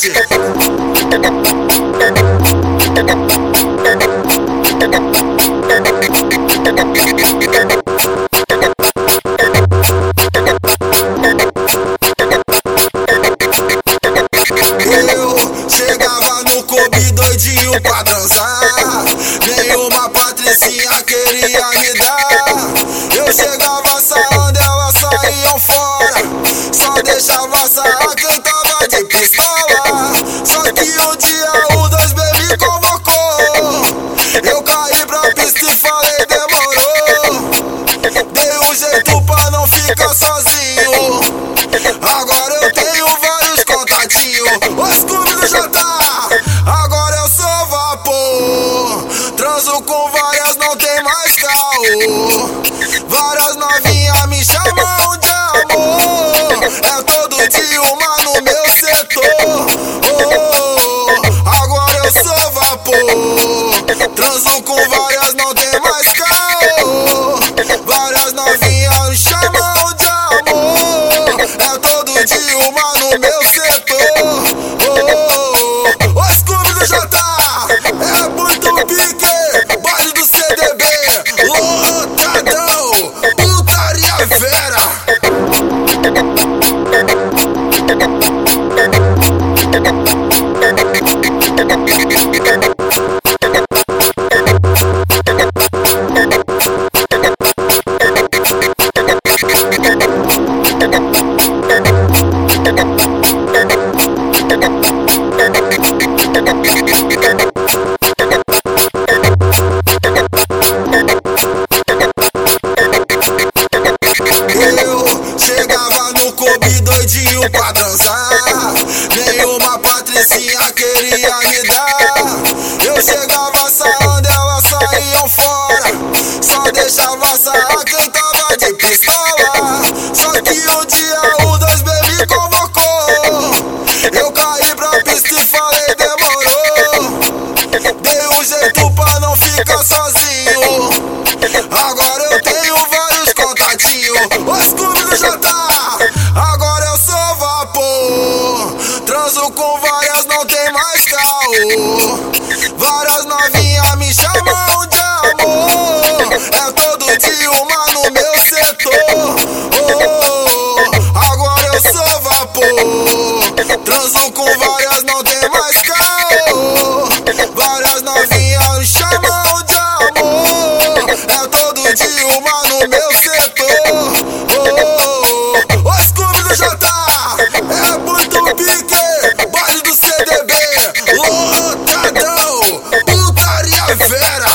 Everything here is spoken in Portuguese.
Eu chegava no clube doidinho pra dançar. Nenhuma patricinha queria me dar. Eu chegava pra não ficar sozinho. Agora eu tenho vários contatinhos. Os clubes do Jota, agora eu sou vapor. Transo com várias, não tem mais caô. Várias novinhas me chamam de amor. É todo dia uma no meu setor. Oh, agora eu sou vapor. Transo com várias, não tem mais caô. Várias Dia uma no meu setor. Oh, os clubes do Jota é muito pique. Baile do CDB, lotadão. Putaria vera. Chegava no clube doidinho pra dançar. Nenhuma patricinha queria me dar. Eu chegava um jeito pra não ficar sozinho. Agora eu tenho vários contatinhos. Os clubes do Jota, agora eu sou vapor. Transo com várias, não tem mais caô. Várias novinhas me chamam de amor. É todo dia uma no meu setor. Oh, agora eu sou vapor. Transo com várias, não tem mais caô. uma no meu setor. Oh, oh, oh. Os clubes do Jota é muito pique. Baile do CDB, lotadão, putaria vera.